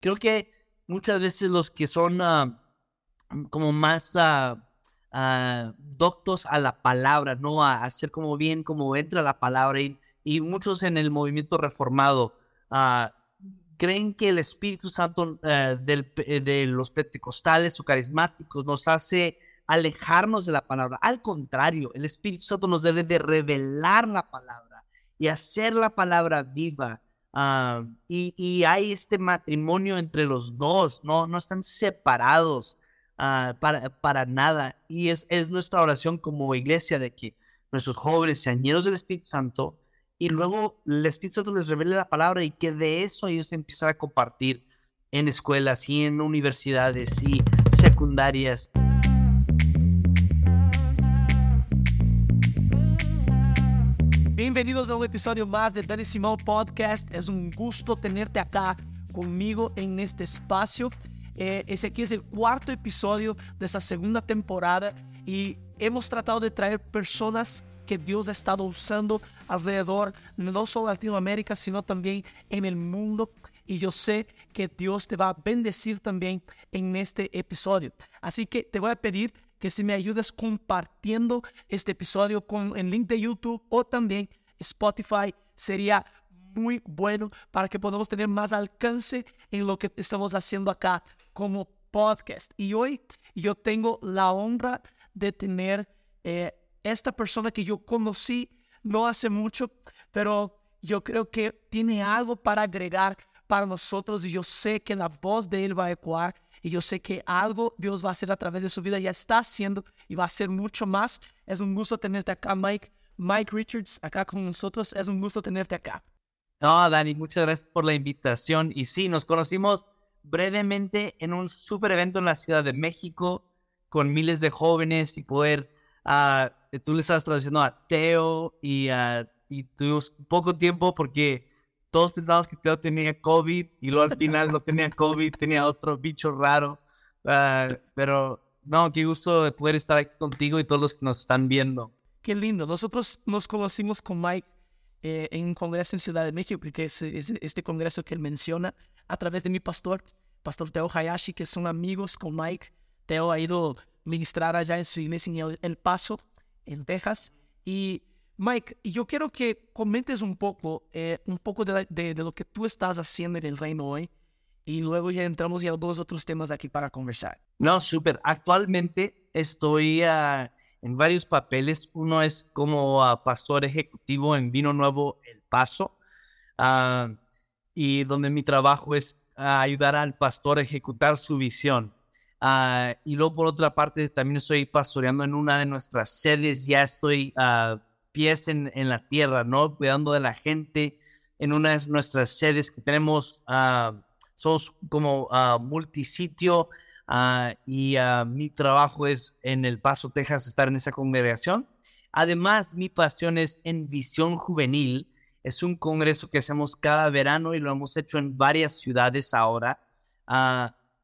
creo que muchas veces los que son ah, como más uh, doctos a la palabra, ¿no? A hacer como bien, como entra la palabra. Y, y muchos en el movimiento reformado creen que el Espíritu Santo eh, eh, de los pentecostales o carismáticos nos hace alejarnos de la palabra. Al contrario, el Espíritu Santo nos debe de revelar la palabra y hacer la palabra viva. Ah, y, hay este matrimonio entre los dos, no, no están separados ah, para, para nada. Y es, es nuestra oración como iglesia de que nuestros jóvenes sean llenos del Espíritu Santo y luego el Espíritu Santo les revele la palabra y que de eso ellos empiezan a compartir en escuelas y en universidades y secundarias. Bienvenidos a un episodio más de Dani Simón Podcast. Es un gusto tenerte acá conmigo en este espacio. Eh, ese aquí es el cuarto episodio de esta segunda temporada y hemos tratado de traer personas que Dios ha estado usando alrededor, no solo Latinoamérica, sino también en el mundo. Y yo sé que Dios te va a bendecir también en este episodio. Así que te voy a pedir que si me ayudes compartiendo este episodio con el link de YouTube o también Spotify, sería muy bueno para que podamos tener más alcance en lo que estamos haciendo acá como podcast. Y hoy yo tengo la honra de tener eh, esta persona que yo conocí no hace mucho, pero yo creo que tiene algo para agregar para nosotros y yo sé que la voz de él va a ecoar y yo sé que algo Dios va a hacer a través de su vida, ya está haciendo y va a hacer mucho más. Es un gusto tenerte acá, Mike. Mike Richards, acá con nosotros. Es un gusto tenerte acá. No, Dani, muchas gracias por la invitación. Y sí, nos conocimos brevemente en un super evento en la Ciudad de México con miles de jóvenes y poder uh, tú le estabas traduciendo a Teo y, uh, y tuvimos poco tiempo porque todos pensábamos que Teo tenía COVID y luego al final no tenía COVID, tenía otro bicho raro. Uh, pero no, qué gusto de poder estar aquí contigo y todos los que nos están viendo. Qué lindo. Nosotros nos conocimos con Mike eh, en un congreso en Ciudad de México, que es, es, este congreso que él menciona, a través de mi pastor, Pastor Teo Hayashi, que son amigos con Mike. Teo ha ido ministrar allá en su iglesia en El Paso, en Texas. Y Mike, yo quiero que comentes un poco, eh, un poco de, de, lo que tú estás haciendo en el reino hoy. Y luego ya entramos en algunos otros temas aquí para conversar. No, súper. Actualmente estoy uh, en varios papeles. Uno es como uh, pastor ejecutivo en Vino Nuevo El Paso. Uh, y donde mi trabajo es ayudar al pastor a ejecutar su visión. Y luego por otra parte también estoy pastoreando en una de nuestras sedes, ya estoy pies en, en, la tierra, ¿no? Cuidando de la gente en una de nuestras sedes que tenemos, somos como uh, y mi trabajo es en El Paso, Texas, estar en esa congregación. Además, mi pasión es en Visión Juvenil, es un congreso que hacemos cada verano y lo hemos hecho en varias ciudades ahora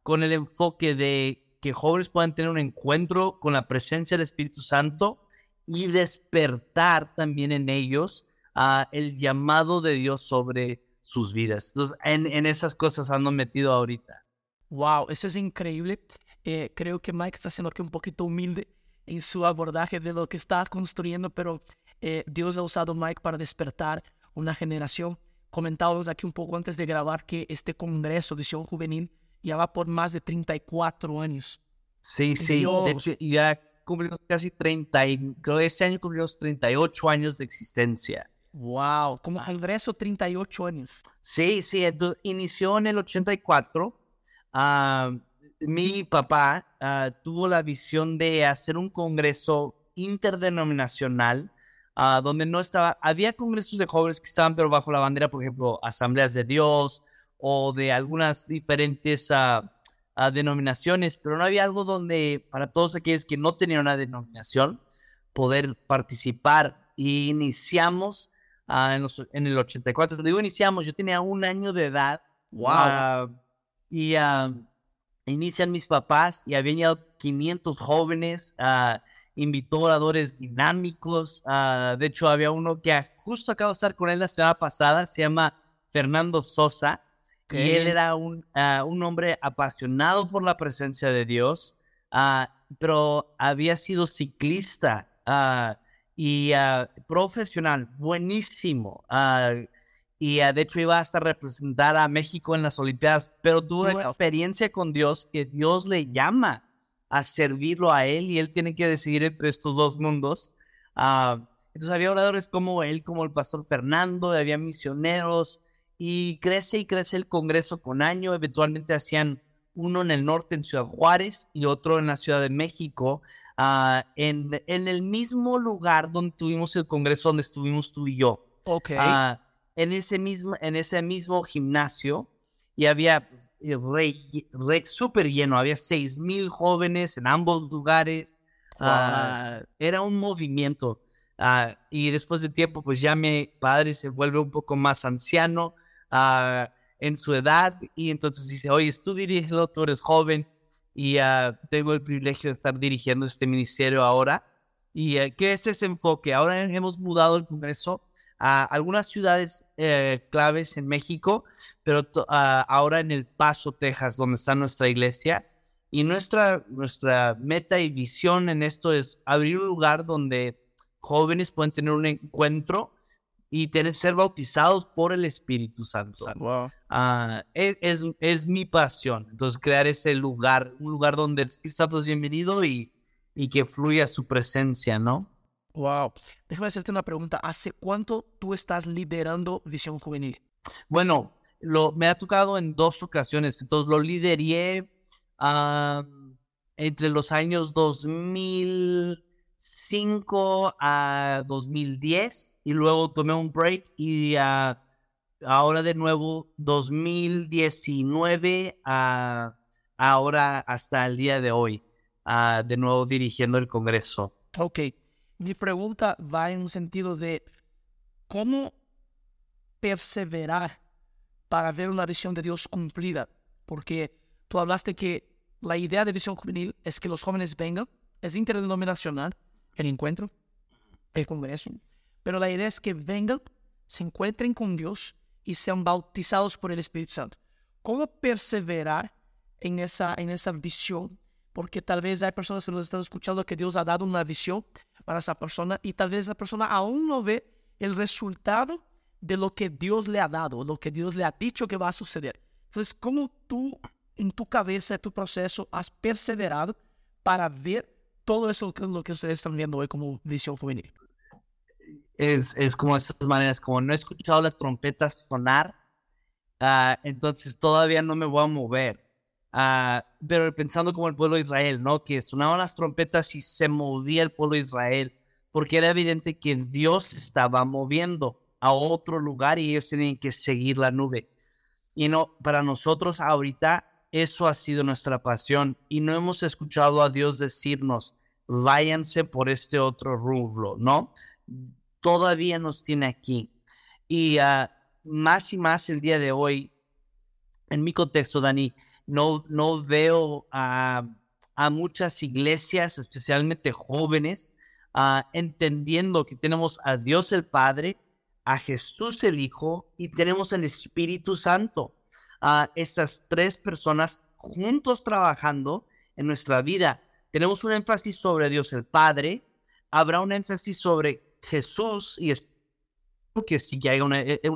con el enfoque de que jóvenes puedan tener un encuentro con la presencia del Espíritu Santo y despertar también en ellos uh, el llamado de Dios sobre sus vidas. Entonces, en, en, esas cosas ando metido ahorita. Wow, eso es increíble. Eh, creo que Mike está siendo aquí un poquito humilde en su abordaje de lo que está construyendo, pero eh, Dios ha usado Mike para despertar una generación. Comentábamos aquí un poco antes de grabar que este Congreso Visión Juvenil ya va por más de 34 años. Sí, sí, de hecho ya cumplimos casi 30, y creo que este año cumplimos 38 años de existencia. Wow, como congreso 38 años. Sí, sí, entonces inició en el 84. Ah, mi papá uh, tuvo la visión de hacer un congreso interdenominacional uh, donde no estaba, había congresos de jóvenes que estaban pero bajo la bandera, por ejemplo, Asambleas de Dios, o de algunas diferentes uh, uh, denominaciones, pero no había algo donde para todos aquellos que no tenían una denominación poder participar. Y iniciamos en, los, en, el 84. Digo iniciamos, yo tenía un año de edad. Wow. Y inician mis papás y habían llegado 500 jóvenes. invitó oradores dinámicos. de hecho, había uno que justo acabo de estar con él la semana pasada, se llama Fernando Sosa Y él era un, ah, un hombre apasionado por la presencia de Dios, ah, pero había sido ciclista ah, y profesional, buenísimo. Y de hecho iba hasta representar a México en las Olimpiadas, pero tuvo una experiencia con Dios que Dios le llama a servirlo a él y él tiene que decidir entre estos dos mundos. entonces había oradores como él, como el pastor Fernando, había misioneros, y crece y crece el Congreso con año. Eventualmente hacían uno en el norte, en Ciudad Juárez, y otro en la Ciudad de México, ah, en, en, el mismo lugar donde tuvimos el Congreso, donde estuvimos tú y yo. Ok. Ah, en, ese mismo, en ese mismo gimnasio, y había pues, re, súper lleno, había seis mil jóvenes en ambos lugares. Ah, era un movimiento. y después de tiempo, pues ya mi padre se vuelve un poco más anciano en su edad y entonces dice, oye, tú diriges, tú eres joven y uh, tengo el privilegio de estar dirigiendo este ministerio ahora. ¿Y uh, qué es ese enfoque? Ahora hemos mudado el Congreso a algunas ciudades eh, claves en México, pero ahora en El Paso, Texas, donde está nuestra iglesia. Y nuestra, nuestra meta y visión en esto es abrir un lugar donde jóvenes pueden tener un encuentro y tener, ser bautizados por el Espíritu Santo. Ah, es, es, mi pasión. Entonces, crear ese lugar, un lugar donde el Espíritu Santo es bienvenido y, y que fluya su presencia, ¿no? Wow. Déjame hacerte una pregunta. ¿Hace cuánto tú estás liderando Visión Juvenil? Bueno, lo, me ha tocado en dos ocasiones. Entonces, lo lideré entre los años 2000. 2005 a 2010 y luego tomé un break y ahora de nuevo 2019 a ahora hasta el día de hoy, de nuevo dirigiendo el Congreso. Ok, mi pregunta va en un sentido de cómo perseverar para ver una visión de Dios cumplida, porque tú hablaste que la idea de visión juvenil es que los jóvenes vengan, es interdenominacional, el encuentro, el congreso. Pero la idea es que vengan, se encuentren con Dios y sean bautizados por el Espíritu Santo. ¿Cómo perseverar en esa, en esa visión? Porque tal vez hay personas que nos están escuchando que Dios ha dado una visión para esa persona y tal vez esa persona aún no ve el resultado de lo que Dios le ha dado, lo que Dios le ha dicho que va a suceder. Entonces, ¿cómo tú en tu cabeza, en tu proceso, has perseverado para ver todo eso es lo que ustedes están viendo hoy como visión juvenil. Es, es como estas maneras, como no he escuchado la trompeta sonar, uh, entonces todavía no me voy a mover. Uh, pero pensando como el pueblo de Israel, ¿no? Que sonaban las trompetas y se movía el pueblo de Israel, porque era evidente que Dios estaba moviendo a otro lugar y ellos tenían que seguir la nube. Y no, para nosotros ahorita eso ha sido nuestra pasión y no hemos escuchado a Dios decirnos, váyanse por este otro rubro, ¿no? Todavía nos tiene aquí. Y ah, más y más el día de hoy, en mi contexto, Dani, no, no veo a, muchas iglesias, especialmente jóvenes, ah, entendiendo que tenemos a Dios el Padre, a Jesús el Hijo y tenemos el Espíritu Santo a estas tres personas juntos trabajando en nuestra vida. Tenemos un énfasis sobre Dios el Padre, habrá un énfasis sobre Jesús y es que sí que haya eh, eh,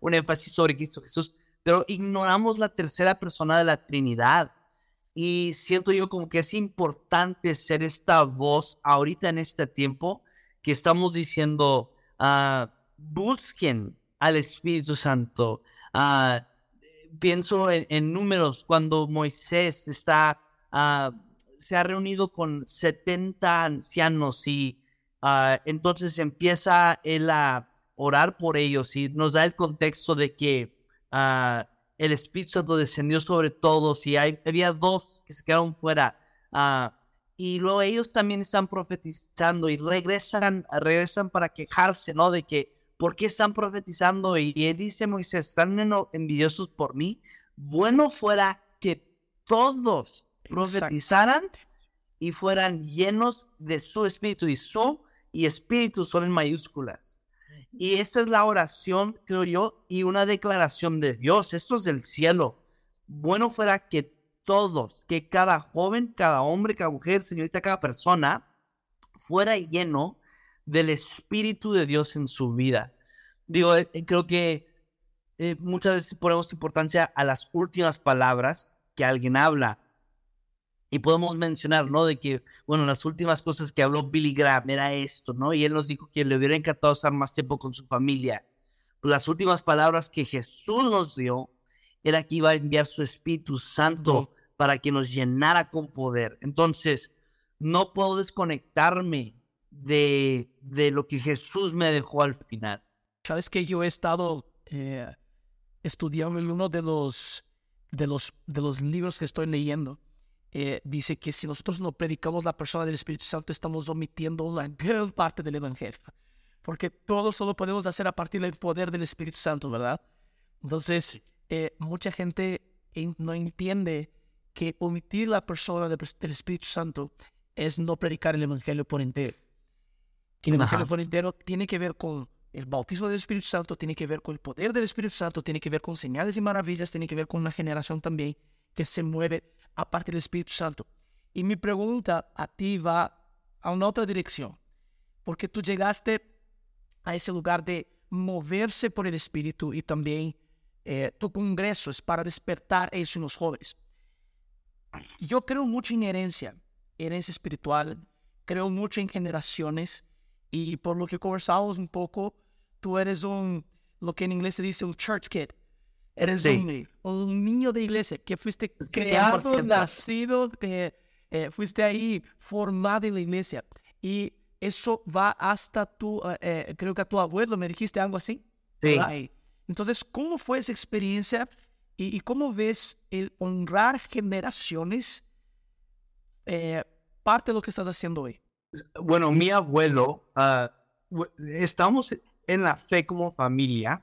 un énfasis sobre Cristo Jesús, pero ignoramos la tercera persona de la Trinidad. Y siento yo como que es importante ser esta voz ahorita en este tiempo que estamos diciendo, ah, busquen al Espíritu Santo, uh, pienso en, números cuando Moisés está, ah, se ha reunido con 70 ancianos y entonces empieza él a orar por ellos y nos da el contexto de que ah, el Espíritu Santo descendió sobre todos y había dos que se quedaron fuera. y luego ellos también están profetizando y regresan, regresan para quejarse, ¿no? De que ¿por qué están profetizando? Y, dice Moisés, están envidiosos por mí. Bueno fuera que todos profetizaran y fueran llenos de su espíritu. Y su y espíritu son en mayúsculas. Y esta es la oración, creo yo, y una declaración de Dios. Esto es del cielo. Bueno fuera que todos, que cada joven, cada hombre, cada mujer, señorita, cada persona, fuera lleno del Espíritu de Dios en su vida. Digo, eh, eh, creo que eh, muchas veces ponemos importancia a las últimas palabras que alguien habla. Y podemos mencionar, ¿no? De que, bueno, las últimas cosas que habló Billy Graham era esto, ¿no? Y él nos dijo que le hubiera encantado estar más tiempo con su familia. Pues las últimas palabras que Jesús nos dio era que iba a enviar su Espíritu Santo para que nos llenara con poder. Entonces, no puedo desconectarme de, de lo que Jesús me dejó al final. Sabes que yo he estado eh, estudiando en uno de los, de, los, de los libros que estoy leyendo eh, dice que si nosotros no predicamos la persona del Espíritu Santo, estamos omitiendo una gran parte del Evangelio. Porque todo solo podemos hacer a partir del poder del Espíritu Santo, ¿verdad? Entonces, eh, mucha gente no entiende que omitir la persona del Espíritu Santo es no predicar el Evangelio por entero. Que el Evangelio por entero tiene que ver con el bautismo del Espíritu Santo, tiene que ver con el poder del Espíritu Santo, tiene que ver con señales y maravillas, tiene que ver con una generación también que se mueve aparte del Espíritu Santo. Y mi pregunta a ti va a una otra dirección, porque tú llegaste a ese lugar de moverse por el Espíritu y también eh, tu congreso es para despertar eso en los jóvenes. Yo creo mucho en herencia, herencia espiritual, creo mucho en generaciones y por lo que conversamos un poco, tú eres un, lo que en inglés se dice un church kid. Eres un, niño de iglesia que fuiste creado, nacido, que eh, fuiste ahí formado en la iglesia. Y eso va hasta tu, eh, eh, creo que a tu abuelo, me dijiste algo así. Sí. Entonces, ¿cómo fue esa experiencia y, cómo ves el honrar generaciones parte de lo que estás haciendo hoy? Bueno, mi abuelo, ah, estamos en la fe como familia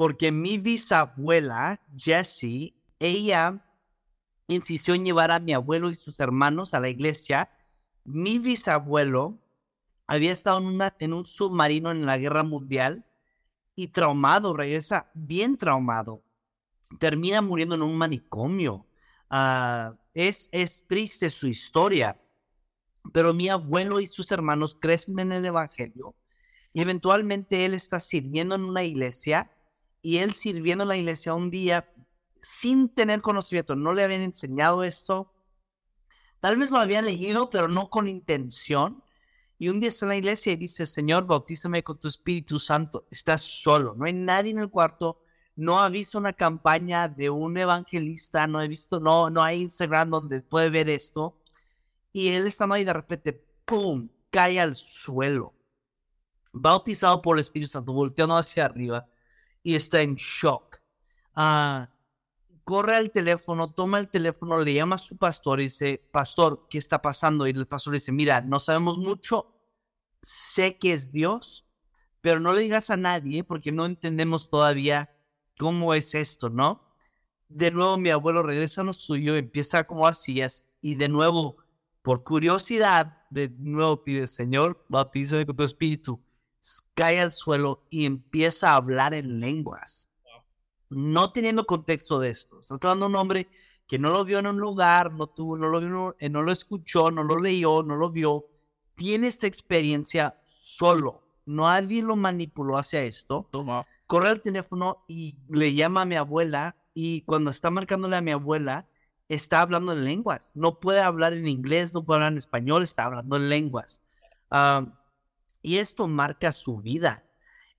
porque mi bisabuela, Jessie, ella insistió en llevar a mi abuelo y sus hermanos a la iglesia. Mi bisabuelo había estado en, una, en un submarino en la guerra mundial y traumado, regresa bien traumado. Termina muriendo en un manicomio. Ah, es, es triste su historia, pero mi abuelo y sus hermanos crecen en el Evangelio y eventualmente él está sirviendo en una iglesia y él sirviendo en la iglesia un día sin tener conocimiento, no le habían enseñado esto, tal vez lo había leído, pero no con intención. Y un día está en la iglesia y dice, Señor, bautízame con tu Espíritu Santo. Estás solo, no hay nadie en el cuarto, no ha visto una campaña de un evangelista, no he visto, no, no hay Instagram donde puede ver esto. Y él estando ahí de repente, ¡pum!, cae al suelo. Bautizado por el Espíritu Santo, volteando hacia arriba y está en shock. Ah, corre al teléfono, toma el teléfono, le llama a su pastor y dice, pastor, ¿qué está pasando? Y el pastor dice, mira, no sabemos mucho, sé que es Dios, pero no le digas a nadie porque no entendemos todavía cómo es esto, ¿no? De nuevo mi abuelo regresa a lo suyo, empieza como hacías y de nuevo, por curiosidad, de nuevo pide, Señor, bautízame con tu espíritu cae al suelo y empieza a hablar en lenguas. No teniendo contexto de esto. Estás hablando de un hombre que no lo vio en un lugar, no, tuvo, no, lo, vio, eh, no lo escuchó, no lo leyó, no lo vio. Tiene esta experiencia solo. Nadie lo manipuló hacia esto. Toma. Corre al teléfono y le llama a mi abuela y cuando está marcándole a mi abuela, está hablando en lenguas. No puede hablar en inglés, no puede hablar en español, está hablando en lenguas. Um, y esto marca su vida.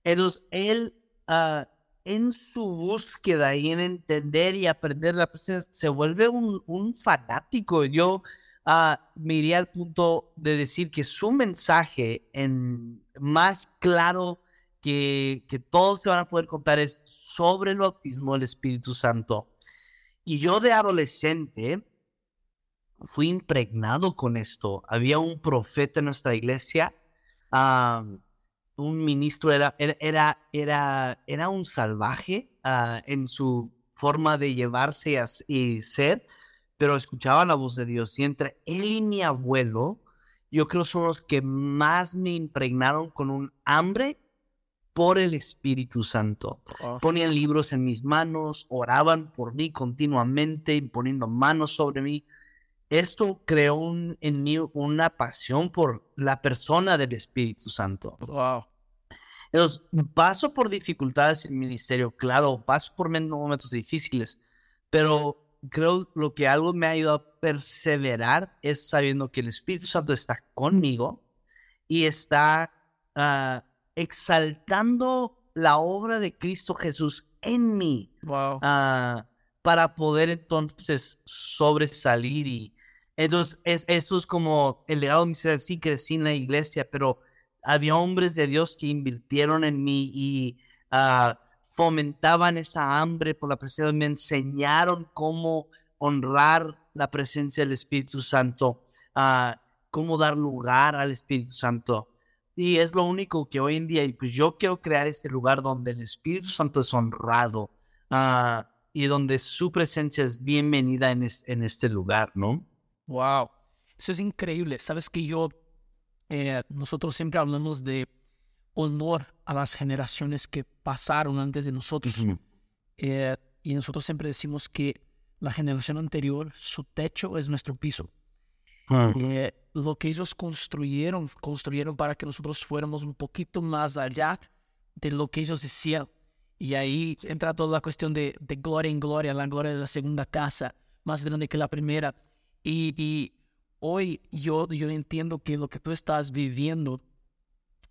Entonces, él, ah, en su búsqueda y en entender y aprender la presencia, se vuelve un, fanático. Yo uh, me iría al punto de decir que su mensaje en más claro que, que todos se van a poder contar es sobre el bautismo del Espíritu Santo. Y yo de adolescente fui impregnado con esto. Había un profeta en nuestra iglesia un ministro era, era, era, era un salvaje ah, en su forma de llevarse y ser, pero escuchaba la voz de Dios. Y entre él y mi abuelo, yo creo son los que más me impregnaron con un hambre por el Espíritu Santo. Ponían libros en mis manos, oraban por mí continuamente, poniendo manos sobre mí. Esto creó en mí una pasión por la persona del Espíritu Santo. Wow. Entonces, paso por dificultades en el ministerio, claro, paso por momentos difíciles, pero creo lo que algo me ha ayudado a perseverar es sabiendo que el Espíritu Santo está conmigo y está ah, exaltando la obra de Cristo Jesús en mí. Wow. Ah, para poder entonces sobresalir y entonces es, esto es como el legado ministerial sí crecí en la iglesia pero había hombres de Dios que invirtieron en mí y ah, fomentaban esa hambre por la presencia, me enseñaron cómo honrar la presencia del Espíritu Santo, uh, cómo dar lugar al Espíritu Santo. Y es lo único que hoy en día, pues yo quiero crear este lugar donde el Espíritu Santo es honrado uh, y donde su presencia es bienvenida en, en este lugar, ¿no? Wow, eso es increíble. Sabes que yo, eh, nosotros siempre hablamos de honor a las generaciones que pasaron antes de nosotros. Eh, y nosotros siempre decimos que la generación anterior, su techo es nuestro piso. Eh, lo que ellos construyeron, construyeron para que nosotros fuéramos un poquito más allá de lo que ellos decían. Y ahí entra toda la cuestión de, de gloria en gloria, la gloria de la segunda casa, más grande que la primera. Y, y hoy yo, yo entiendo que lo que tú estás viviendo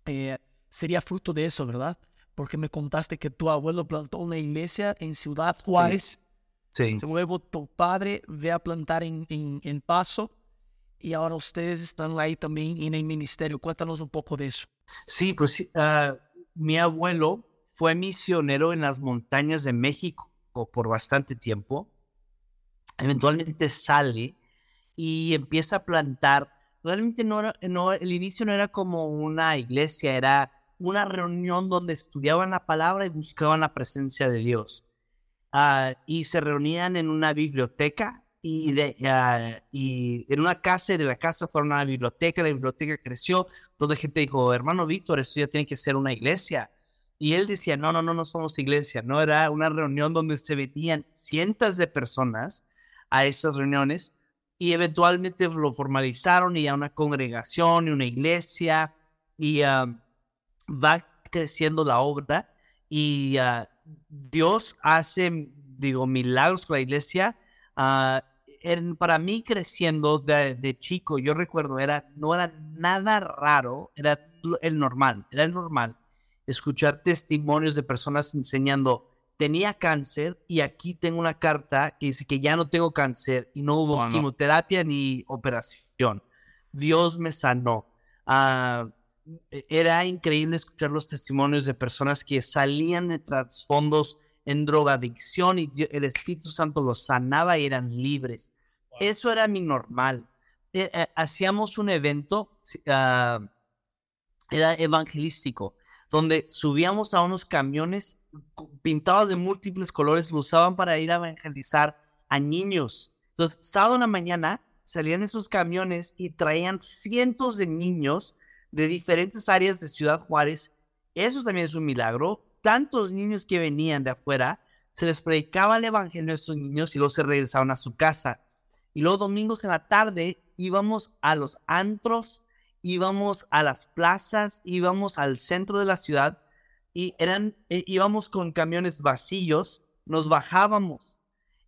eh, sería fruto de eso, ¿verdad? Porque me contaste que tu abuelo plantó una iglesia en Ciudad Juárez. Sí. Luego tu padre ve a plantar en, en, Paso y ahora ustedes están ahí también en el ministerio. Cuéntanos un poco de eso. Sí, pues uh, mi abuelo fue misionero en las montañas de México por bastante tiempo. Eventualmente sale y empieza a plantar. Realmente no, era, no el inicio no era como una iglesia, era una reunión donde estudiaban la palabra y buscaban la presencia de Dios. Ah, y se reunían en una biblioteca y, de, uh, y en una casa y de la casa fueron a la biblioteca, la biblioteca creció, toda la gente dijo, hermano Víctor, esto ya tiene que ser una iglesia. Y él decía, no, no, no, no somos iglesia, no era una reunión donde se venían cientos de personas a esas reuniones y eventualmente lo formalizaron y a una congregación y una iglesia y um, va creciendo la obra y uh, Dios hace, digo, milagros con la iglesia. Uh, para mí creciendo de, chico, yo recuerdo, era, no era nada raro, era el normal, era el normal. Escuchar testimonios de personas enseñando, tenía cáncer y aquí tengo una carta que dice que ya no tengo cáncer y no hubo quimioterapia ni operación. Dios me sanó. Uh, e-, era increíble escuchar los testimonios de personas que salían de trasfondos en drogadicción y el Espíritu Santo los sanaba y eran libres. Eso era mi normal. E-, e-, hacíamos un evento, ah, era evangelístico, donde subíamos a unos camiones pintados de múltiples colores, lo usaban para ir a evangelizar a niños. Entonces, sábado en la mañana salían esos camiones y traían cientos de niños de diferentes áreas de Ciudad Juárez. Eso también es un milagro. Tantos niños que venían de afuera, se les predicaba el evangelio a esos niños y luego se regresaban a su casa. Y luego domingos en la tarde íbamos a los antros, íbamos a las plazas, íbamos al centro de la ciudad y eran, eh, íbamos con camiones vacíos, nos bajábamos,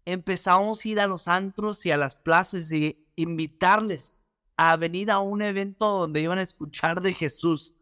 empezábamos a ir a los antros y a las plazas y invitarles a venir a un evento donde iban a escuchar de Jesús.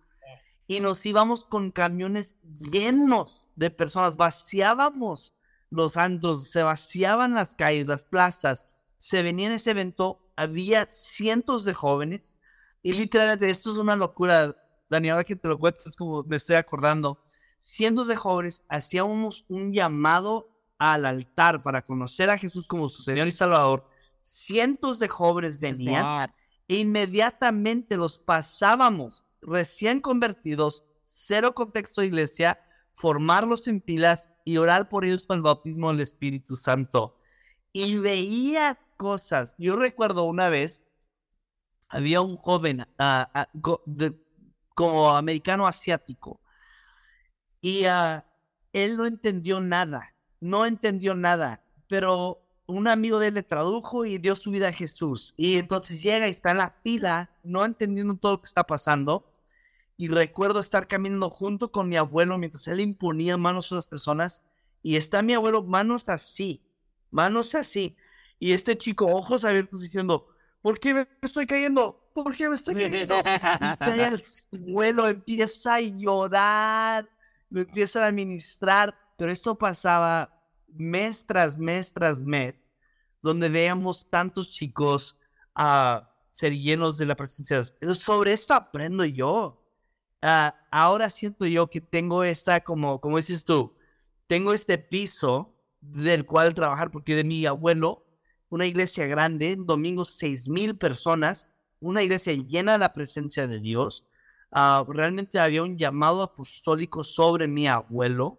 Y nos íbamos con camiones llenos de personas, vaciábamos los antros, se vaciaban las calles, las plazas. Se venía en ese evento, había cientos de jóvenes. Y literalmente, esto es una locura, Daniel, ahora que te lo cuento, es como me estoy acordando. Cientos de jóvenes hacíamos un llamado al altar para conocer a Jesús como su Señor y Salvador. Cientos de jóvenes venían e inmediatamente los pasábamos recién convertidos, cero contexto de iglesia, formarlos en pilas y orar por ellos para el bautismo del Espíritu Santo. Y veías cosas. Yo recuerdo una vez, había un joven ah, ah, como americano asiático y uh, él no entendió nada, no entendió nada, pero un amigo de él le tradujo y dio su vida a Jesús. Y entonces llega y está en la fila, no entendiendo todo lo que está pasando. Y recuerdo estar caminando junto con mi abuelo mientras él imponía manos a las personas. Y está mi abuelo, manos así, manos así. Y este chico, ojos abiertos, diciendo, ¿por qué me estoy cayendo? ¿Por qué me estoy cayendo? Y cae al suelo, empieza a llorar, lo empieza a administrar. Pero esto pasaba mes tras mes tras mes, donde veamos tantos chicos a ser llenos de la presencia de Dios. Sobre esto aprendo yo. Ah, ahora siento yo que tengo esta, como, como dices tú, tengo este piso del cual trabajar, porque de mi abuelo, una iglesia grande, domingo seis mil personas, una iglesia llena de la presencia de Dios. Ah, realmente había un llamado apostólico sobre mi abuelo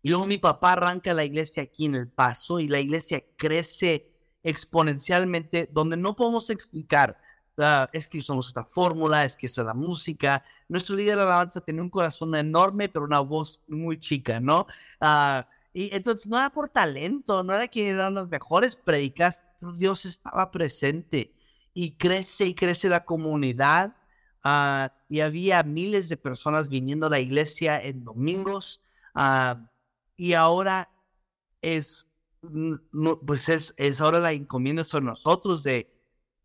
y luego mi papá arranca la iglesia aquí en El Paso y la iglesia crece exponencialmente donde no podemos explicar. Uh, es que somos esta fórmula, es que es la música. Nuestro líder de alabanza tiene un corazón enorme, pero una voz muy chica, ¿no? Uh, y entonces no era por talento, no era que eran las mejores predicas, pero Dios estaba presente y crece y crece la comunidad. Uh, y había miles de personas viniendo a la iglesia en domingos y ahora es, pues es, es ahora la encomienda sobre nosotros de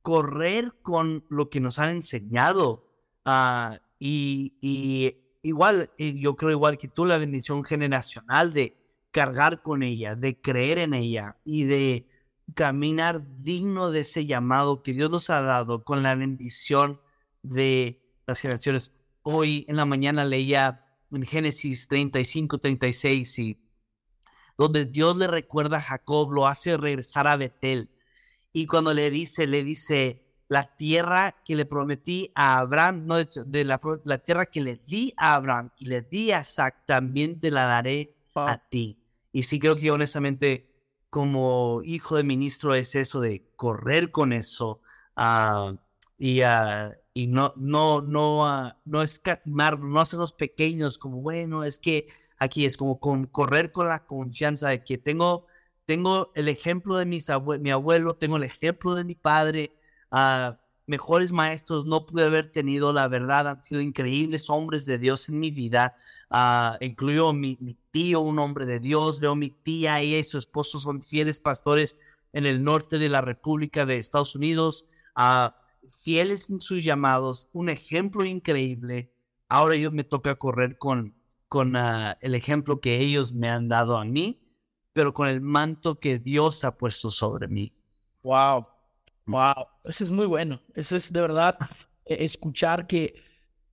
correr con lo que nos han enseñado. Ah, y, igual, yo creo igual que tú, la bendición generacional de cargar con ella, de creer en ella y de caminar digno de ese llamado que Dios nos ha dado con la bendición de las generaciones. Hoy en la mañana leía en Génesis 35, 36, y donde Dios le recuerda a Jacob, lo hace regresar a Betel. Y cuando le dice, le dice, la tierra que le prometí a Abraham, no de la, la tierra que le di a Abraham y le di a Isaac, también te la daré a ti. Y sí creo que honestamente como hijo de ministro es eso de correr con eso uh, y, uh, y no, no, no, uh, no escatimar, no hacernos pequeños como, bueno, es que aquí es como con, correr con la confianza de que tengo, tengo el ejemplo de mis mi abuelo, tengo el ejemplo de mi padre, uh, mejores maestros no pude haber tenido, la verdad, han sido increíbles hombres de Dios en mi vida, uh, incluyo mi, mi, tío, un hombre de Dios, veo mi tía, y su esposo son fieles pastores en el norte de la República de Estados Unidos. Uh, fieles en sus llamados, un ejemplo increíble. Ahora yo me toca correr con, con uh, el ejemplo que ellos me han dado a mí, pero con el manto que Dios ha puesto sobre mí. Wow, wow, eso es muy bueno. Eso es de verdad eh, escuchar que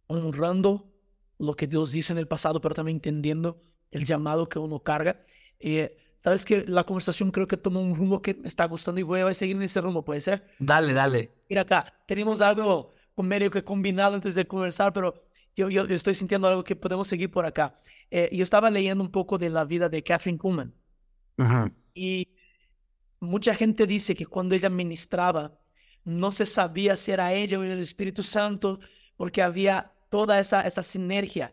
honrando lo que Dios dice en el pasado, pero también entendiendo el llamado que uno carga. Eh, Sabes que la conversación creo que tomó un rumbo que me está gustando y voy a seguir en ese rumbo, ¿puede ser? Dale, dale. Mira acá, tenemos algo medio que combinado antes de conversar, pero yo, yo estoy sintiendo algo que podemos seguir por acá. Eh, yo estaba leyendo un poco de la vida de Catherine Kuhlman. Y mucha gente dice que cuando ella ministraba, no se sabía si era ella o el Espíritu Santo, porque había toda esa, esa sinergia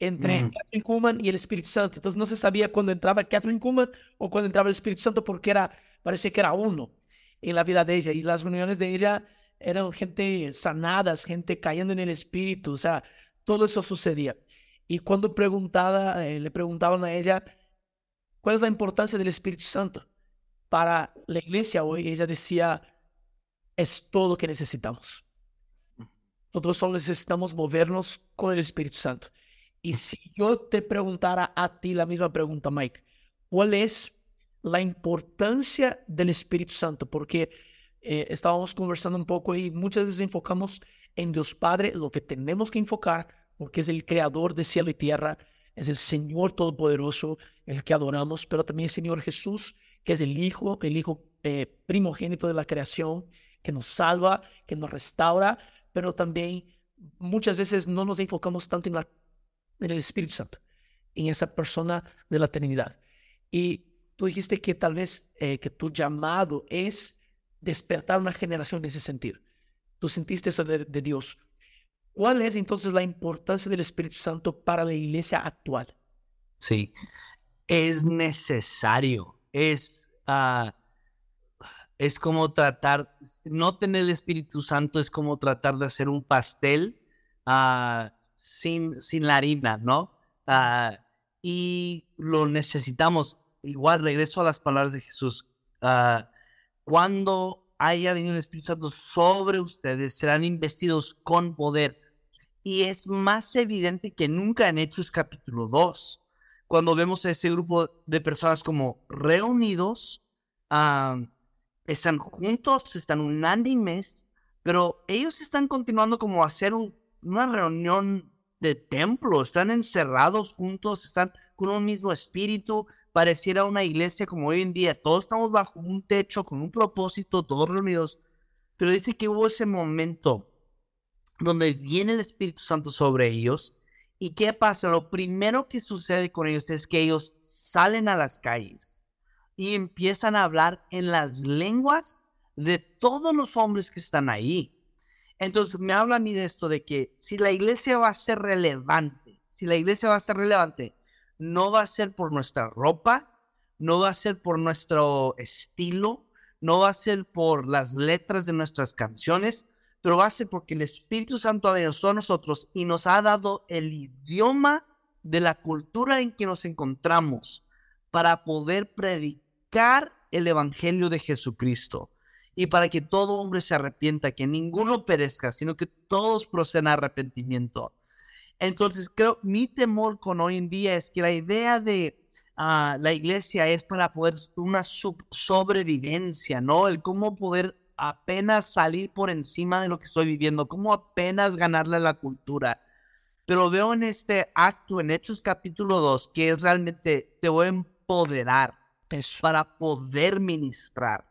entre Catherine Kuhlman y el Espíritu Santo. Entonces no se sabía cuándo entraba Catherine Kuhlman o cuándo entraba el Espíritu Santo porque era, parecía que era uno en la vida de ella. Y las reuniones de ella eran gente sanadas, gente cayendo en el Espíritu, o sea, todo eso sucedía. Y cuando preguntaba, eh, le preguntaban a ella, ¿cuál es la importancia del Espíritu Santo para la iglesia hoy? Ella decía, es todo lo que necesitamos. Nosotros solo necesitamos movernos con el Espíritu Santo. Y si yo te preguntara a ti la misma pregunta, Mike, ¿cuál es la importancia del Espíritu Santo? Porque eh, estábamos conversando un poco y muchas veces enfocamos en Dios Padre, lo que tenemos que enfocar, porque es el creador de cielo y tierra, es el Señor Todopoderoso, el que adoramos, pero también el Señor Jesús, que es el Hijo, el Hijo eh, primogénito de la creación, que nos salva, que nos restaura, pero también muchas veces no nos enfocamos tanto en la en el Espíritu Santo, en esa persona de la eternidad. Y tú dijiste que tal vez eh, que tu llamado es despertar una generación en ese sentido. Tú sentiste eso de, Dios. ¿Cuál es entonces la importancia del Espíritu Santo para la iglesia actual? Sí, es necesario, es, ah, es como tratar, no tener el Espíritu Santo es como tratar de hacer un pastel ah, sin, sin la harina, ¿no? Ah, y lo necesitamos. Igual regreso a las palabras de Jesús. cuando haya venido el Espíritu Santo sobre ustedes, serán investidos con poder. Y es más evidente que nunca en Hechos capítulo 2, cuando vemos a ese grupo de personas como reunidos, están juntos, están unánimes, pero ellos están continuando como hacer una reunión de templo, están encerrados juntos, están con un mismo espíritu, pareciera una iglesia como hoy en día, todos estamos bajo un techo, con un propósito, todos reunidos, pero dice que hubo ese momento donde viene el Espíritu Santo sobre ellos. ¿Y qué pasa? Lo primero que sucede con ellos es que ellos salen a las calles y empiezan a hablar en las lenguas de todos los hombres que están ahí. Entonces me habla a mí de esto, de que si la iglesia va a ser relevante, si la iglesia va a ser relevante, no va a ser por nuestra ropa, no va a ser por nuestro estilo, no va a ser por las letras de nuestras canciones, pero va a ser porque el Espíritu Santo venido a nosotros y nos ha dado el idioma de la cultura en que nos encontramos para poder predicar el Evangelio de Jesucristo y para que todo hombre se arrepienta, que ninguno perezca, sino que todos procedan a arrepentimiento. Entonces, creo, mi temor con hoy en día es que la idea de ah, la iglesia es para poder una sobrevivencia, ¿no? El cómo poder apenas salir por encima de lo que estoy viviendo, cómo apenas ganarle a la cultura. Pero veo en este acto, en Hechos capítulo 2, que es realmente te voy a empoderar para poder ministrar.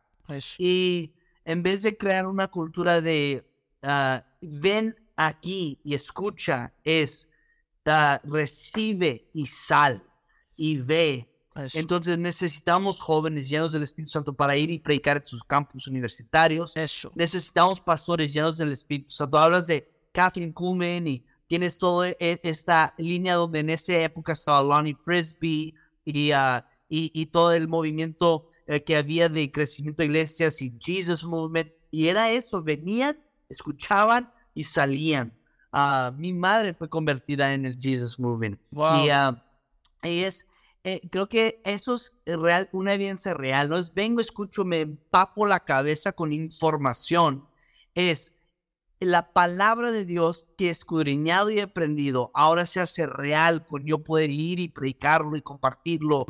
Y en vez de crear una cultura de ah, ven aquí y escucha, es ah, recibe y sal y ve entonces necesitamos jóvenes llenos del Espíritu Santo para ir y predicar en sus campus universitarios. Eso. Necesitamos pastores llenos del Espíritu Santo. Hablas de Catherine Kuhlman y tienes toda e, esta línea donde en esa época estaba Lonnie Frisbee y, uh, y, todo el movimiento eh, que había de crecimiento de iglesias y Jesus Movement. Y era eso, venían, escuchaban y salían. Uh, mi madre fue convertida en el Jesus Movement. Wow. Y, uh, y es eh, creo que eso es real, una evidencia real, no es vengo, escucho, me empapo la cabeza con información, es la palabra de Dios que escudriñado y aprendido ahora se hace real con yo poder ir y predicarlo y compartirlo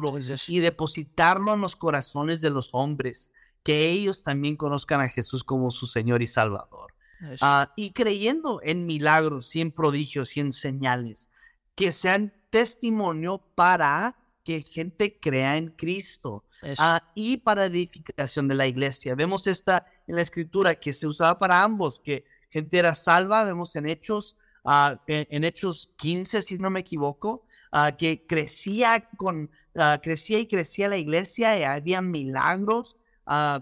y depositarlo en los corazones de los hombres, que ellos también conozcan a Jesús como su Señor y Salvador. Ah, y creyendo en milagros y en prodigios y en señales que sean testimonio para que gente crea en Cristo ah, y para edificación de la iglesia. Vemos esta en la escritura que se usaba para ambos, que gente era salva, vemos en Hechos, uh, en, Hechos 15, si no me equivoco, uh, que crecía, con, crecía y crecía la iglesia y había milagros.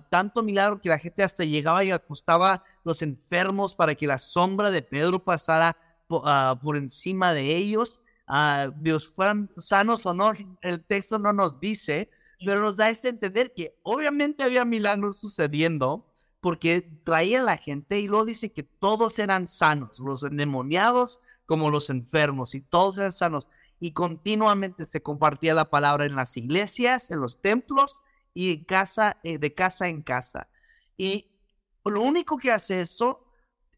tanto milagro que la gente hasta llegaba y acostaba los enfermos para que la sombra de Pedro pasara por encima de ellos uh, Dios fueran sanos o no, el texto no nos dice, pero nos da este entender que obviamente había milagros sucediendo porque traía la gente y luego dice que todos eran sanos, los endemoniados como los enfermos y todos eran sanos y continuamente se compartía la palabra en las iglesias, en los templos y casa, eh, de casa en casa. Y lo único que hace eso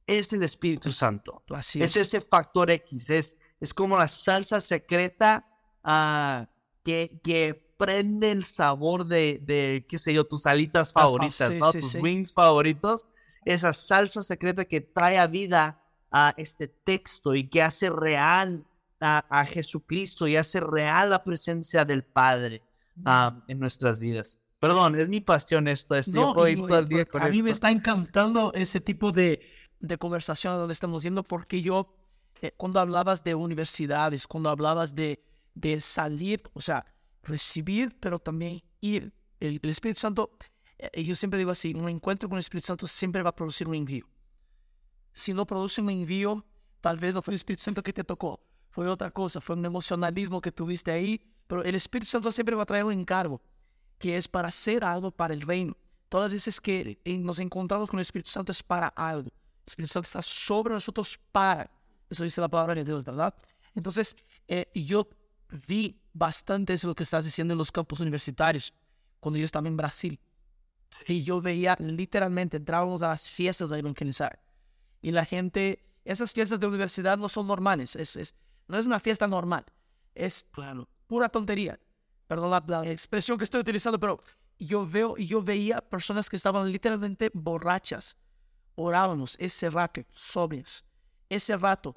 es el Espíritu Santo. Así es. es ese factor X, es es como la salsa secreta ah, que, que prende el sabor de, de, qué sé yo, tus alitas favoritas, ¿no? tus wings favoritos. Esa salsa secreta que trae a vida a este texto y que hace real a, Jesucristo y hace real la presencia del Padre ah, en nuestras vidas. Perdón, es mi pasión esto. Es, no, todo el día con a mí me está encantando ese tipo de, de conversación donde estamos yendo porque yo eh, cuando hablabas de universidades, cuando hablabas de, de salir, o sea, recibir, pero también ir. El, Espíritu Santo, eh, yo siempre digo así, un encuentro con el Espíritu Santo siempre va a producir un envío. Si no produce un envío, tal vez no fue el Espíritu Santo que te tocó, fue otra cosa, fue un emocionalismo que tuviste ahí, pero el Espíritu Santo siempre va a traer un encargo, que es para hacer algo para el reino. Todas las veces que nos encontramos con el Espíritu Santo es para algo. El Espíritu Santo está sobre nosotros para. Eso dice la palabra de Dios, ¿verdad? Entonces, eh, yo vi bastante eso lo que estás diciendo en los campos universitarios, cuando yo estaba en Brasil. Y yo veía literalmente, entrábamos a las fiestas a evangelizar. Y la gente, esas fiestas de universidad no son normales, es, es, no es una fiesta normal, es claro, pura tontería. Perdón la, la expresión que estoy utilizando, pero yo veo y yo veía personas que estaban literalmente borrachas. Orábamos ese rato, sobrias. Ese rato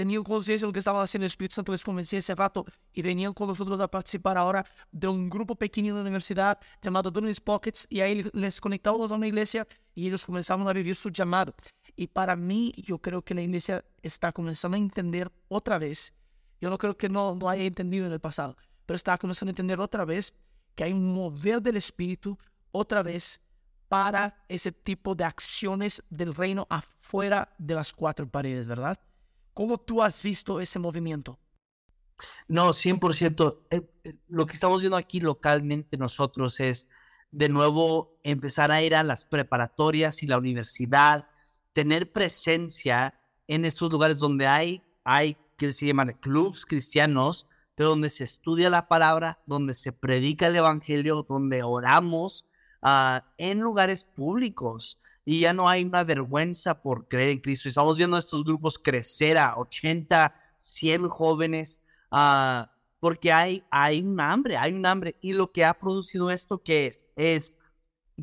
tenían conciencia de lo que estaba haciendo el Espíritu Santo, les convencía ese rato y venían con nosotros a participar ahora de un grupo pequeño de la universidad llamado Dunamis Pockets y ahí les conectábamos a una iglesia y ellos comenzaban a vivir su llamado. Y para mí, yo creo que la iglesia está comenzando a entender otra vez, yo no creo que no, no haya entendido en el pasado, pero está comenzando a entender otra vez que hay un mover del Espíritu otra vez para ese tipo de acciones del reino afuera de las cuatro paredes, ¿verdad? ¿Cómo tú has visto ese movimiento? No, 100%. Eh, eh, lo que estamos viendo aquí localmente nosotros es de nuevo empezar a ir a las preparatorias y la universidad, tener presencia en esos lugares donde hay, hay que se llaman clubs cristianos, pero donde se estudia la palabra, donde se predica el evangelio, donde oramos uh, en lugares públicos y ya no hay una vergüenza por creer en Cristo. Estamos viendo estos grupos crecer a 80, 100 jóvenes, uh, porque hay, hay un hambre, hay un hambre. Y lo que ha producido esto, que es? Es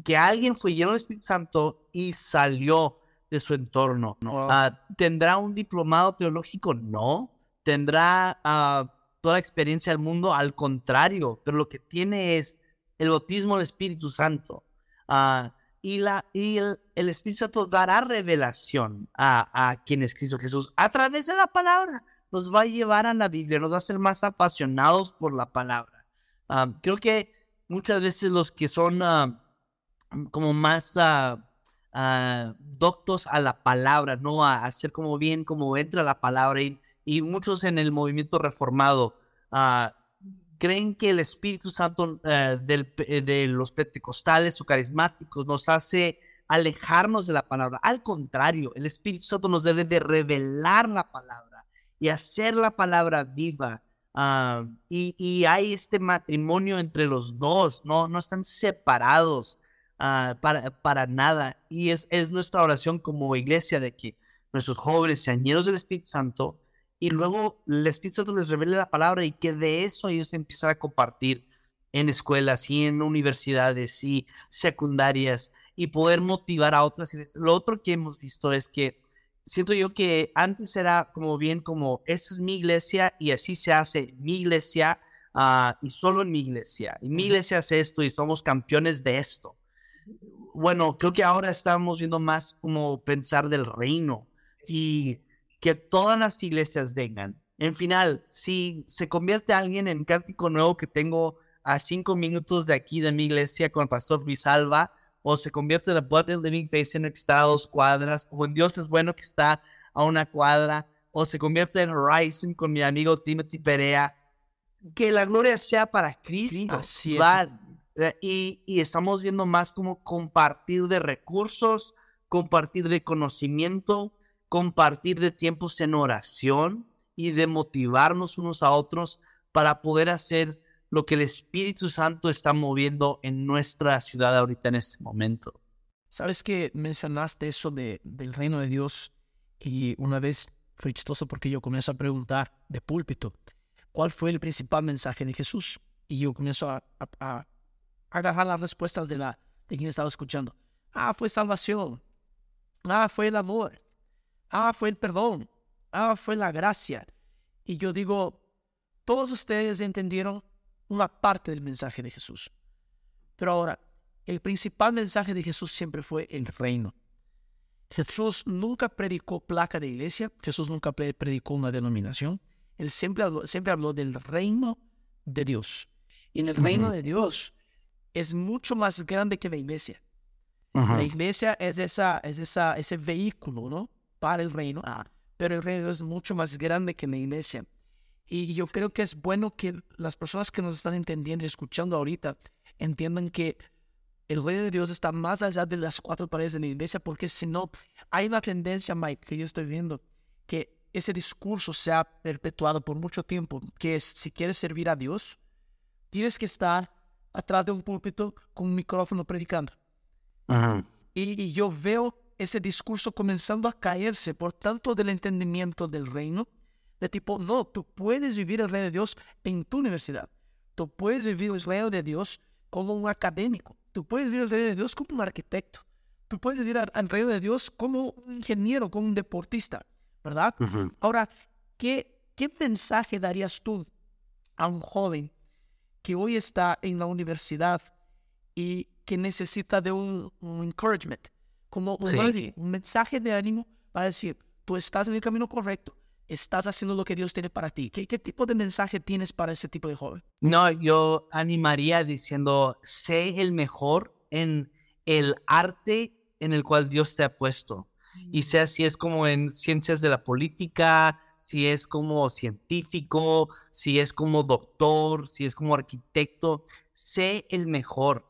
que alguien fue lleno del Espíritu Santo y salió de su entorno. Uh, ¿Tendrá un diplomado teológico? No. ¿Tendrá uh, toda la experiencia del mundo? Al contrario, pero lo que tiene es el bautismo del Espíritu Santo. Uh, y, la, y el, Espíritu Santo dará revelación a, a quien es Cristo Jesús a través de la palabra. Nos va a llevar a la Biblia, nos va a hacer más apasionados por la palabra. Creo que muchas veces los que son uh, como más uh, doctos a la palabra, ¿no? A hacer como bien, como entra la palabra. Y, y muchos en el movimiento reformado creen que el Espíritu Santo eh, eh, de los pentecostales o carismáticos nos hace alejarnos de la palabra. Al contrario, el Espíritu Santo nos debe de revelar la palabra y hacer la palabra viva. Ah, y, hay este matrimonio entre los dos, no, no están separados uh, para, para nada. Y es, es nuestra oración como iglesia de que nuestros jóvenes sean llenos del Espíritu Santo y luego el Espíritu Santo les revele la palabra y que de eso ellos empiezan a compartir en escuelas y en universidades y secundarias y poder motivar a otras. Lo otro que hemos visto es que siento yo que antes era como bien como, esta es mi iglesia y así se hace mi iglesia uh, y solo en mi iglesia. Y mi iglesia hace esto y somos campeones de esto. Bueno, creo que ahora estamos viendo más como pensar del reino y que todas las iglesias vengan. En final, si se convierte alguien en cántico nuevo que tengo a cinco minutos de aquí de mi iglesia con el pastor Luis Alba, o se convierte en la del Living Faith Center que está a dos cuadras, o en Dios es bueno que está a una cuadra, o se convierte en Horizon con mi amigo Timothy Perea, que la gloria sea para Cristo. Y, y estamos viendo más como compartir de recursos, compartir de conocimiento, compartir de tiempos en oración y de motivarnos unos a otros para poder hacer lo que el Espíritu Santo está moviendo en nuestra ciudad ahorita en este momento. Sabes que mencionaste eso de, del reino de Dios y una vez fue chistoso porque yo comienzo a preguntar de púlpito, ¿cuál fue el principal mensaje de Jesús? Y yo comienzo a, a, agarrar las respuestas de, la, de quien estaba escuchando. Ah, fue salvación. Ah, fue el amor. Ah, fue el perdón. Ah, fue la gracia. Y yo digo, todos ustedes entendieron una parte del mensaje de Jesús. Pero ahora, el principal mensaje de Jesús siempre fue el reino. Jesús nunca predicó placa de iglesia, Jesús nunca predicó una denominación. Él siempre habló, siempre habló del reino de Dios. Y en el reino de Dios es mucho más grande que la iglesia. La iglesia es, esa, es esa, ese vehículo, ¿no? Para el reino, ah. pero el reino es mucho más grande que la iglesia. Y yo creo que es bueno que las personas que nos están entendiendo y escuchando ahorita entiendan que el reino de Dios está más allá de las cuatro paredes de la iglesia, porque si no, hay una tendencia, Mike, que yo estoy viendo, que ese discurso se ha perpetuado por mucho tiempo, que es, si quieres servir a Dios, tienes que estar atrás de un púlpito con un micrófono predicando. Y, y yo veo ese discurso comenzando a caerse por tanto del entendimiento del reino, de tipo, no, tú puedes vivir el reino de Dios en tu universidad, tú puedes vivir el reino de Dios como un académico, tú puedes vivir el reino de Dios como un arquitecto, tú puedes vivir el reino de Dios como un ingeniero, como un deportista, ¿verdad? Ahora, ¿qué, ¿qué mensaje darías tú a un joven que hoy está en la universidad y que necesita de un, un encouragement? Como un, un mensaje de ánimo para decir, tú estás en el camino correcto, estás haciendo lo que Dios tiene para ti. ¿Qué, ¿Qué, tipo de mensaje tienes para ese tipo de joven? No, yo animaría diciendo, sé el mejor en el arte en el cual Dios te ha puesto. Y sea si es como en ciencias de la política, si es como científico, si es como doctor, si es como arquitecto, sé el mejor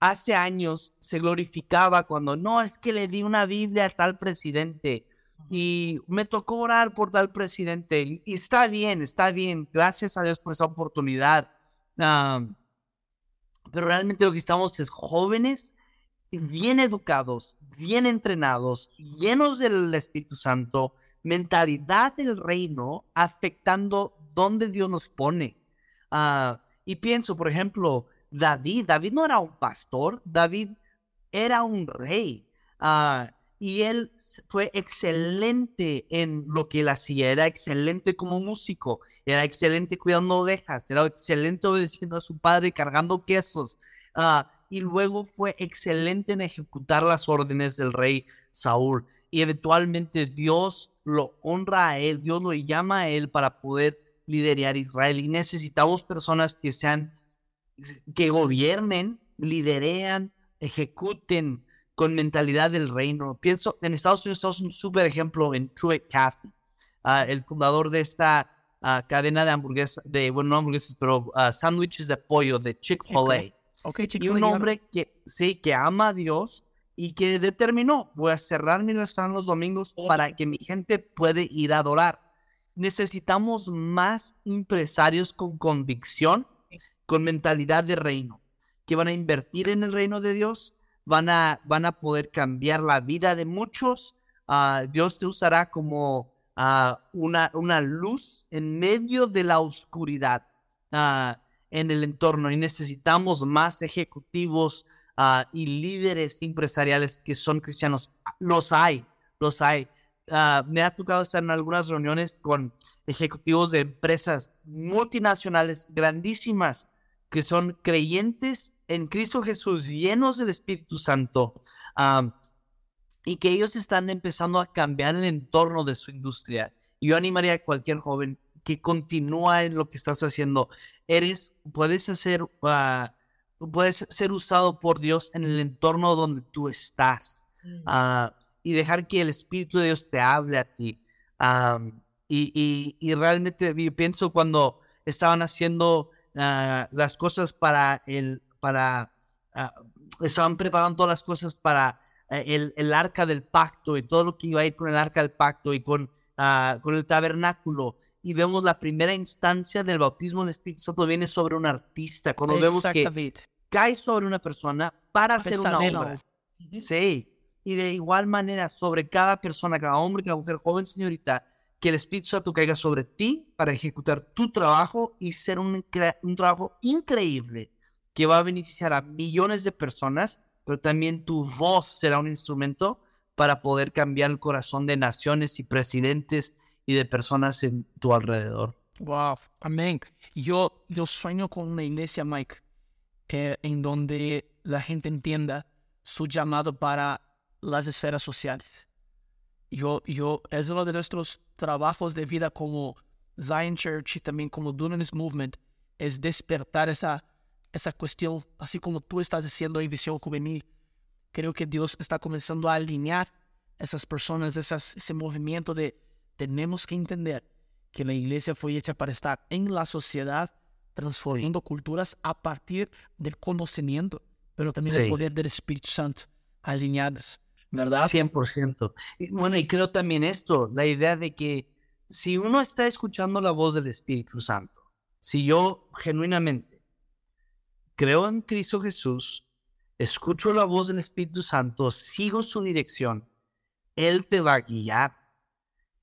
hace años se glorificaba cuando no es que le di una Biblia a tal presidente y me tocó orar por tal presidente y está bien, está bien, gracias a Dios por esa oportunidad. pero realmente lo que estamos es jóvenes, bien educados, bien entrenados, llenos del Espíritu Santo, mentalidad del reino afectando donde Dios nos pone. Ah, y pienso, por ejemplo, David. David no era un pastor, David era un rey. Ah, y él fue excelente en lo que él hacía, era excelente como músico, era excelente cuidando ovejas, era excelente obedeciendo a su padre, cargando quesos. Ah, y luego fue excelente en ejecutar las órdenes del rey Saúl. Y eventualmente Dios lo honra a él, Dios lo llama a él para poder liderar Israel. Y necesitamos personas que sean que gobiernen, liderean, ejecuten con mentalidad del reino. Pienso, en Estados Unidos estamos un súper ejemplo en Truett Cathy, ah, el fundador de esta ah, cadena de hamburguesas, de, bueno, no hamburguesas, pero uh, sándwiches de pollo de Chick-fil-A. Okay, y un hombre que, sí, que ama a Dios y que determinó, voy a cerrar mi restaurante los domingos para que mi gente pueda ir a adorar. Necesitamos más empresarios con convicción con mentalidad de reino, que van a invertir en el reino de Dios, van a, van a poder cambiar la vida de muchos. Ah, Dios te usará como ah, una, una luz en medio de la oscuridad ah, en el entorno y necesitamos más ejecutivos y líderes empresariales que son cristianos. Los hay, los hay. me ha tocado estar en algunas reuniones con ejecutivos de empresas multinacionales grandísimas que son creyentes en Cristo Jesús, llenos del Espíritu Santo, y que ellos están empezando a cambiar el entorno de su industria. Yo animaría a cualquier joven que continúa en lo que estás haciendo. Eres, puedes hacer, ah, puedes ser usado por Dios en el entorno donde tú estás ah, y dejar que el Espíritu de Dios te hable a ti. y, y, y, realmente yo pienso cuando estaban haciendo Ah, las cosas para el, para, ah, estaban preparando todas las cosas para eh, el, el, arca del pacto y todo lo que iba a ir con el arca del pacto y con, ah, con el tabernáculo. Y vemos la primera instancia del bautismo en el Espíritu Santo viene sobre un artista. Cuando vemos que cae sobre una persona para hacer una obra. Sí. Y de igual manera sobre cada persona, cada hombre, cada mujer, joven, señorita, que el Espíritu Santo caiga sobre ti para ejecutar tu trabajo y ser un, un trabajo increíble que va a beneficiar a millones de personas, pero también tu voz será un instrumento para poder cambiar el corazón de naciones y presidentes y de personas en tu alrededor. Wow, amén. Yo, yo sueño con una iglesia, Mike, que, en donde la gente entienda su llamado para las esferas sociales yo, yo, es uno de nuestros trabajos de vida como Zion Church y también como Dunamis Movement, es despertar esa, esa cuestión, así como tú estás haciendo en Visión Juvenil. Creo que Dios está comenzando a alinear esas personas, esas, ese movimiento de tenemos que entender que la iglesia fue hecha para estar en la sociedad, transformando culturas a partir del conocimiento, pero también el poder del Espíritu Santo alineados, ¿verdad? 100%. Y bueno, y creo también esto, la idea de que si uno está escuchando la voz del Espíritu Santo, si yo genuinamente creo en Cristo Jesús, escucho la voz del Espíritu Santo, sigo su dirección, Él te va a guiar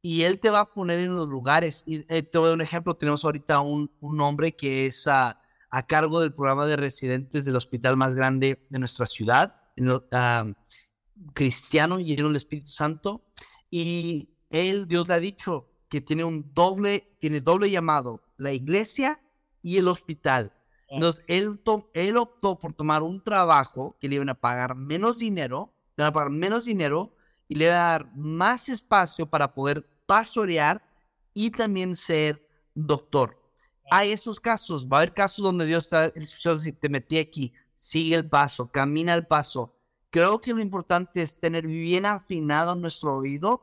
y Él te va a poner en los lugares. Y eh, te voy a dar un ejemplo, tenemos ahorita un, un hombre que es a, a, cargo del programa de residentes del hospital más grande de nuestra ciudad, cristiano y lleno del Espíritu Santo. Y Él, Dios le ha dicho que tiene un doble, tiene doble llamado, la iglesia y el hospital. Entonces, él, él optó por tomar un trabajo que le iban a pagar menos dinero, le iban a pagar menos dinero y le iba a dar más espacio para poder pastorear y también ser doctor. Hay estos casos, va a haber casos donde Dios está, si te metí aquí, sigue el paso, camina el paso. Creo que lo importante es tener bien afinado nuestro oído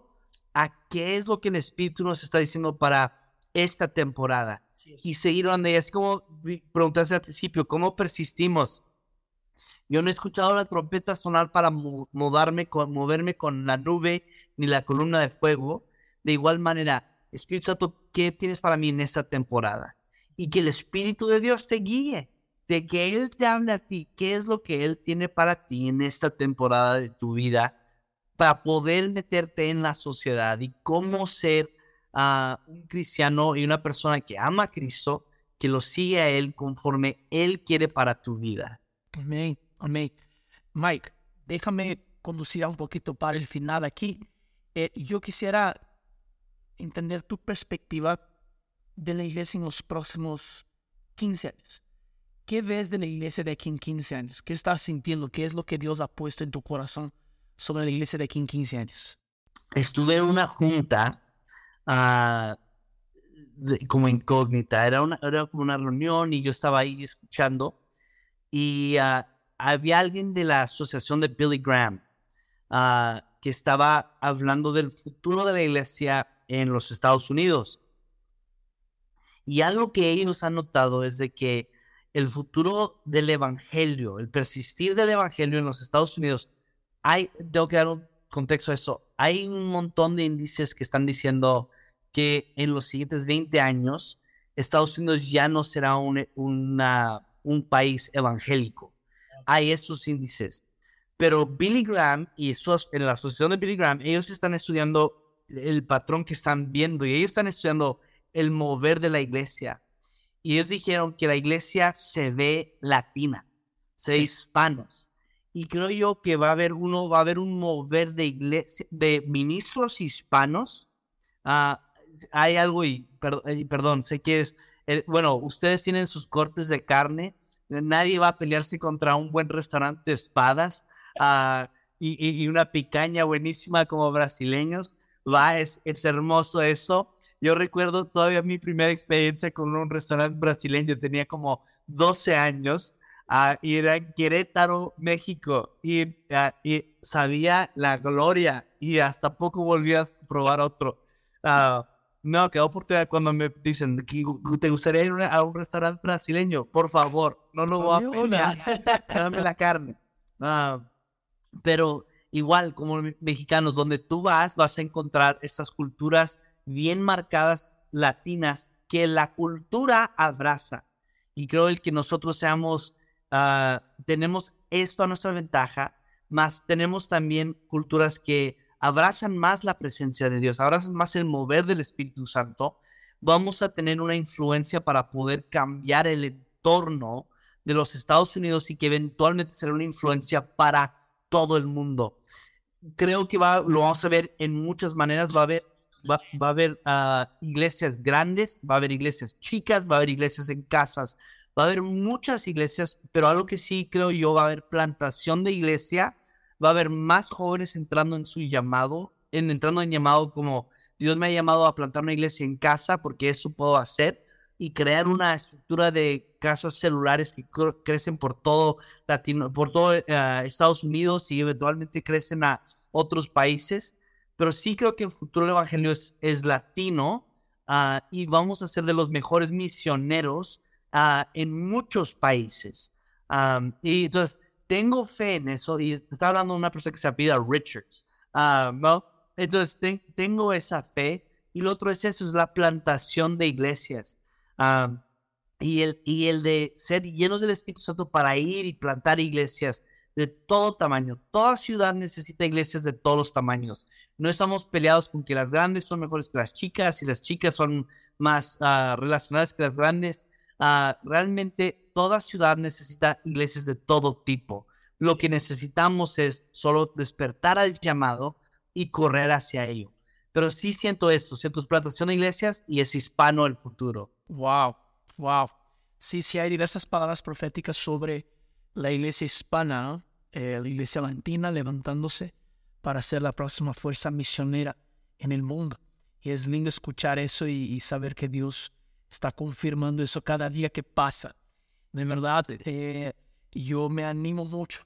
a qué es lo que el Espíritu nos está diciendo para esta temporada y seguir donde es como preguntaste al principio, ¿cómo persistimos? Yo no he escuchado la trompeta sonar para mudarme con, moverme con la nube ni la columna de fuego. De igual manera, Espíritu Santo, ¿qué tienes para mí en esta temporada? Y que el Espíritu de Dios te guíe, de que Él te hable a ti, qué es lo que Él tiene para ti en esta temporada de tu vida, para poder meterte en la sociedad y cómo ser a un cristiano y una persona que ama a Cristo, que lo sigue a Él conforme Él quiere para tu vida. Amén, amén. Mike, déjame conducir un poquito para el final aquí. Eh, yo quisiera entender tu perspectiva de la iglesia en los próximos 15 años. ¿Qué ves de la iglesia de aquí en 15 años? ¿Qué estás sintiendo? ¿Qué es lo que Dios ha puesto en tu corazón sobre la iglesia de aquí en 15 años? Estuve en una junta Ah, como incógnita. Era, una, era como una reunión y yo estaba ahí escuchando y ah, había alguien de la asociación de Billy Graham ah, que estaba hablando del futuro de la iglesia en los Estados Unidos. Y algo que ellos han notado es de que el futuro del evangelio, el persistir del evangelio en los Estados Unidos, hay, tengo que dar un contexto a eso, hay un montón de índices que están diciendo que en los siguientes 20 años Estados Unidos ya no será un, una, un país evangélico. Hay estos índices. Pero Billy Graham y en la asociación de Billy Graham, ellos están estudiando el patrón que están viendo y ellos están estudiando el mover de la iglesia. Y ellos dijeron que la iglesia se ve latina, se ve hispanos. Y creo yo que va a haber uno, va a haber un mover de iglesia, de ministros hispanos uh, hay algo y, perdón, sé que es, eh, bueno, ustedes tienen sus cortes de carne, nadie va a pelearse contra un buen restaurante de espadas ah, y, una picaña buenísima como brasileños, va, es, es hermoso eso. Yo recuerdo todavía mi primera experiencia con un restaurante brasileño, tenía como 12 años. Uh, y era en Querétaro, México, y, ah, y, sabía la gloria y hasta poco volví a probar otro. No, qué oportunidad cuando me dicen, ¿te gustaría ir a un restaurante brasileño? Por favor, no lo voy a poner. Dame la carne. Ah, pero igual, como mexicanos, donde tú vas, vas a encontrar estas culturas bien marcadas latinas que la cultura abraza. Y creo el que nosotros seamos, uh, tenemos esto a nuestra ventaja, más tenemos también culturas que abrazan más la presencia de Dios, abrazan más el mover del Espíritu Santo, vamos a tener una influencia para poder cambiar el entorno de los Estados Unidos y que eventualmente será una influencia para todo el mundo. Creo que va, lo vamos a ver en muchas maneras. Va a haber, va, a haber ah, iglesias grandes, va a haber iglesias chicas, va a haber iglesias en casas, va a haber muchas iglesias, pero algo que sí creo yo va a haber plantación de iglesia va a haber más jóvenes entrando en su llamado, en, entrando en llamado como Dios me ha llamado a plantar una iglesia en casa porque eso puedo hacer y crear una estructura de casas celulares que crecen por todo Latino, por todo eh, Estados Unidos y eventualmente crecen a otros países. Pero sí creo que el futuro del Evangelio es, es latino ah, y vamos a ser de los mejores misioneros ah, en muchos países. y entonces, tengo fe en eso y está hablando una persona que se apellida Richards. ¿no? Entonces, tengo esa fe. Y lo otro es eso, es la plantación de iglesias. y, el, y el de ser llenos del Espíritu Santo para ir y plantar iglesias de todo tamaño. Toda ciudad necesita iglesias de todos los tamaños. No estamos peleados con que las grandes son mejores que las chicas y las chicas son más uh, relacionadas que las grandes. Ah, realmente toda ciudad necesita iglesias de todo tipo. Lo que necesitamos es solo despertar al llamado y correr hacia ello. Pero sí siento esto, siento plantación de iglesias y es hispano el futuro. Wow, wow. Sí, sí hay diversas palabras proféticas sobre la iglesia hispana. Eh, la iglesia latina levantándose para ser la próxima fuerza misionera en el mundo. Y es lindo escuchar eso y, saber que Dios está confirmando eso cada día que pasa. De verdad, eh, yo me animo mucho.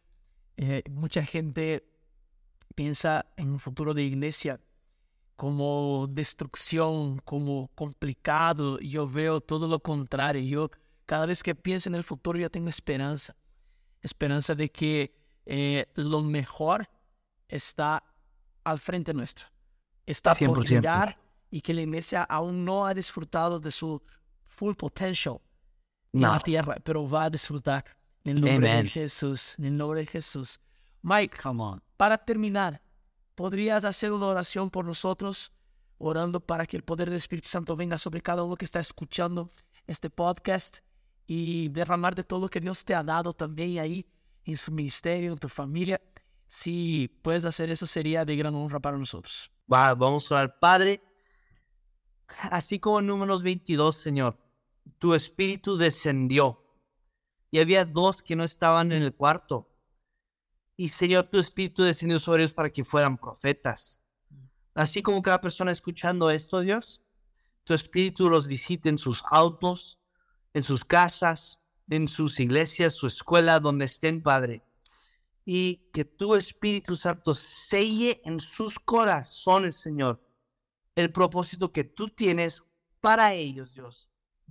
Eh, mucha gente piensa en un futuro de iglesia como destrucción, como complicado. Yo veo todo lo contrario. Yo cada vez que pienso en el futuro yo tengo esperanza. Esperanza de que eh, lo mejor está al frente nuestro. Está por llegar y que la iglesia aún no ha disfrutado de su full potential en la tierra, pero va a disfrutar en el nombre de Jesús. En el nombre de Jesús. Mike, come on. para terminar, ¿podrías hacer una oración por nosotros? Orando para que el poder del Espíritu Santo venga sobre cada uno que está escuchando este podcast y derramar de todo lo que Dios te ha dado también ahí en su ministerio, en tu familia. Si puedes hacer eso, sería de gran honra para nosotros. vamos a orar. Padre, así como en números 22, Señor, tu espíritu descendió y había dos que no estaban en el cuarto. Y Señor, tu espíritu descendió sobre ellos para que fueran profetas. Así como cada persona escuchando esto, Dios, tu espíritu los visite en sus autos, en sus casas, en sus iglesias, su escuela, donde estén, Padre. Y que tu Espíritu Santo selle en sus corazones, Señor, el propósito que tú tienes para ellos, Dios,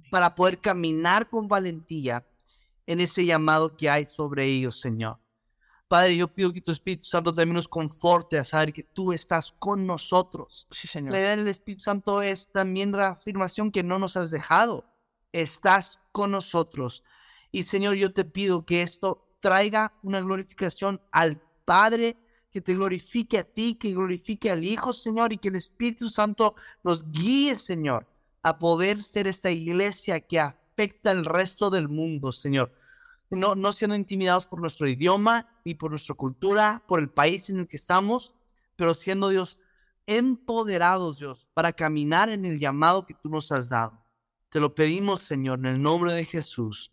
para poder caminar con valentía en ese llamado que hay sobre ellos, Señor. Padre, yo pido que tu Espíritu Santo también nos conforte a saber que tú estás con nosotros. Sí, Señor. La idea del Espíritu Santo es también la afirmación que no nos has dejado. Estás con nosotros. Y Señor, yo te pido que esto traiga una glorificación al Padre, que te glorifique a ti, que glorifique al Hijo, Señor, y que el Espíritu Santo nos guíe, Señor, a poder ser esta iglesia que afecta al resto del mundo, Señor. No, no siendo intimidados por nuestro idioma y por nuestra cultura, por el país en el que estamos, pero siendo Dios empoderados, Dios, para caminar en el llamado que tú nos has dado. Te lo pedimos, Señor, en el nombre de Jesús.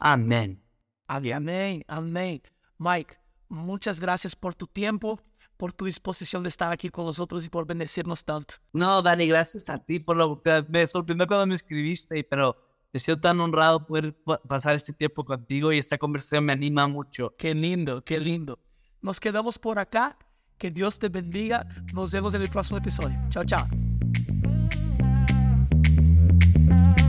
Amén. Amén, amén. Mike, muchas gracias por tu tiempo, por tu disposición de estar aquí con nosotros y por bendecirnos tanto. No, Dani, gracias a ti por la oportunidad. Me sorprendió cuando me escribiste, pero me siento tan honrado poder pasar este tiempo contigo y esta conversación me anima mucho. Qué lindo, qué lindo. Nos quedamos por acá. Que Dios te bendiga. Nos vemos en el próximo episodio. Chao, chao. Bye.